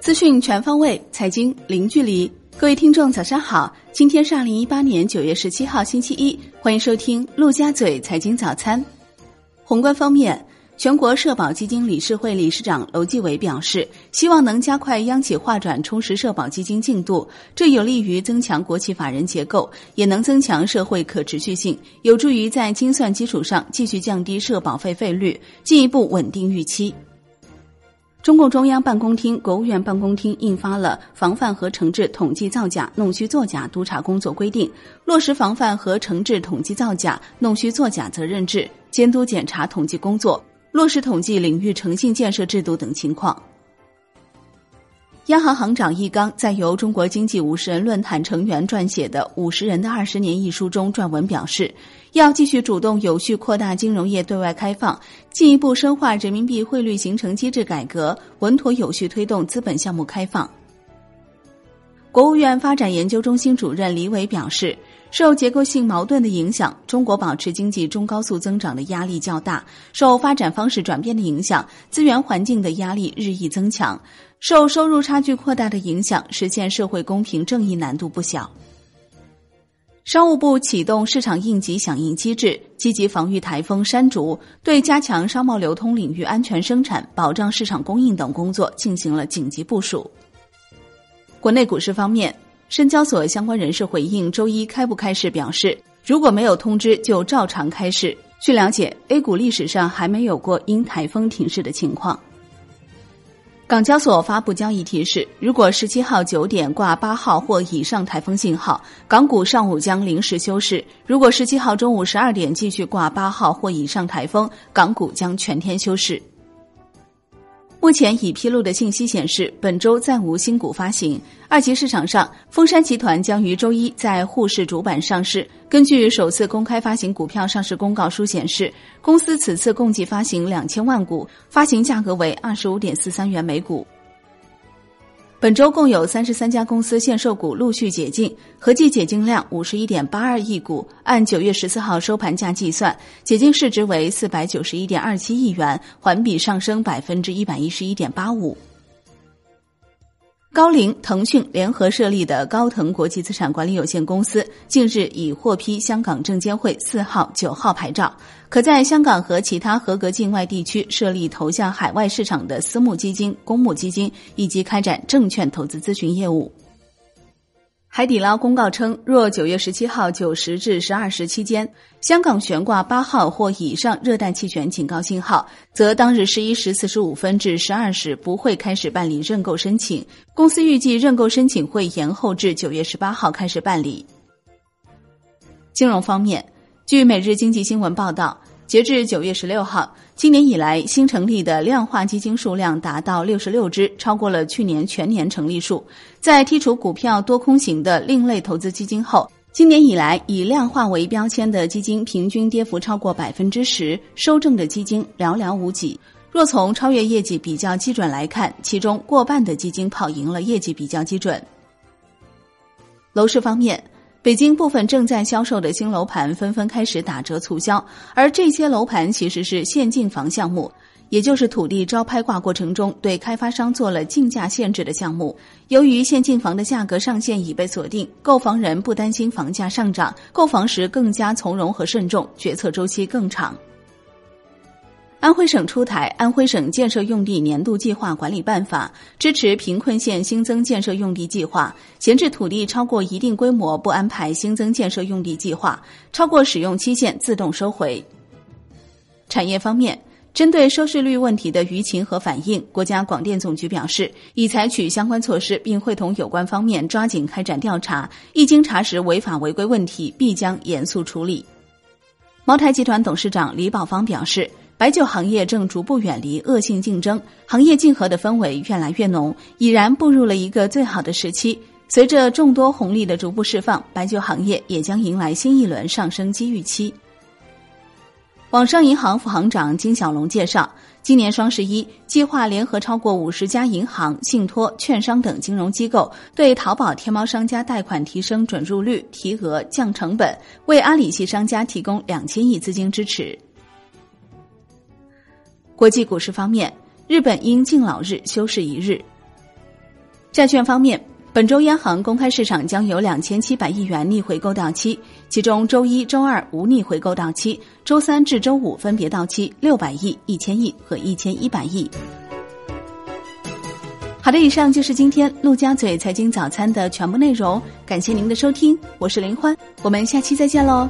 资讯全方位，财经零距离。各位听众，早上好！今天是二零一八年九月十七号，星期一，欢迎收听陆家嘴财经早餐。宏观方面，全国社保基金理事会理事长楼继伟表示，希望能加快央企划转充实社保基金进度，这有利于增强国企法人结构，也能增强社会可持续性，有助于在精算基础上继续降低社保费费率，进一步稳定预期。中共中央办公厅、国务院办公厅印发了《防范和惩治统计造假、弄虚作假督查工作规定》，落实防范和惩治统计造假、弄虚作假责任制，监督检查统计工作，落实统计领域诚信建设制度等情况。央行行长易纲在由中国经济五十人论坛成员撰写的《五十人的二十年》一书中撰文表示，要继续主动有序扩大金融业对外开放，进一步深化人民币汇率形成机制改革，稳妥有序推动资本项目开放。国务院发展研究中心主任李伟表示。受结构性矛盾的影响，中国保持经济中高速增长的压力较大；受发展方式转变的影响，资源环境的压力日益增强；受收入差距扩大的影响，实现社会公平正义难度不小。商务部启动市场应急响应机制，积极防御台风山竹，对加强商贸流通领域安全生产、保障市场供应等工作进行了紧急部署。国内股市方面。深交所相关人士回应周一开不开市表示，如果没有通知，就照常开市。据了解，A 股历史上还没有过因台风停市的情况。港交所发布交易提示，如果十七号九点挂八号或以上台风信号，港股上午将临时休市；如果十七号中午十二点继续挂八号或以上台风，港股将全天休市。目前已披露的信息显示，本周暂无新股发行。二级市场上，丰山集团将于周一在沪市主板上市。根据首次公开发行股票上市公告书显示，公司此次共计发行两千万股，发行价格为二十五点四三元每股。本周共有三十三家公司限售股陆续解禁，合计解禁量五十一点八二亿股。按九月十四号收盘价计算，解禁市值为四百九十一点二七亿元，环比上升百分之一百一十一点八五。高瓴、腾讯联合设立的高腾国际资产管理有限公司近日已获批香港证监会四号、九号牌照，可在香港和其他合格境外地区设立投向海外市场的私募基金、公募基金，以及开展证券投资咨询业务。海底捞公告称，若九月十七号九时至十二时期间，香港悬挂八号或以上热带气旋警告信号，则当日十一时四十五分至十二时不会开始办理认购申请。公司预计认购申请会延后至九月十八号开始办理。金融方面，据每日经济新闻报道。截至九月十六号，今年以来新成立的量化基金数量达到六十六只，超过了去年全年成立数。在剔除股票多空型的另类投资基金后，今年以来以量化为标签的基金平均跌幅超过百分之十，收正的基金寥寥无几。若从超越业绩比较基准来看，其中过半的基金跑赢了业绩比较基准。楼市方面。北京部分正在销售的新楼盘纷纷开始打折促销，而这些楼盘其实是限进房项目，也就是土地招拍挂过程中对开发商做了竞价限制的项目。由于限进房的价格上限已被锁定，购房人不担心房价上涨，购房时更加从容和慎重，决策周期更长。安徽省出台《安徽省建设用地年度计划管理办法》，支持贫困县新增建设用地计划，闲置土地超过一定规模不安排新增建设用地计划，超过使用期限自动收回。产业方面，针对收视率问题的舆情和反应，国家广电总局表示，已采取相关措施，并会同有关方面抓紧开展调查，一经查实违法违规问题，必将严肃处理。茅台集团董事长李宝芳表示。白酒行业正逐步远离恶性竞争，行业竞合的氛围越来越浓，已然步入了一个最好的时期。随着众多红利的逐步释放，白酒行业也将迎来新一轮上升机遇期。网商银行副行长金小龙介绍，今年双十一计划联合超过五十家银行、信托、券商等金融机构，对淘宝天猫商家贷款提升准入率、提额、降成本，为阿里系商家提供两千亿资金支持。国际股市方面，日本因敬老日休市一日。债券方面，本周央行公开市场将有两千七百亿元逆回购到期，其中周一周二无逆回购到期，周三至周五分别到期六百亿、一千亿和一千一百亿。好的，以上就是今天陆家嘴财经早餐的全部内容，感谢您的收听，我是林欢，我们下期再见喽。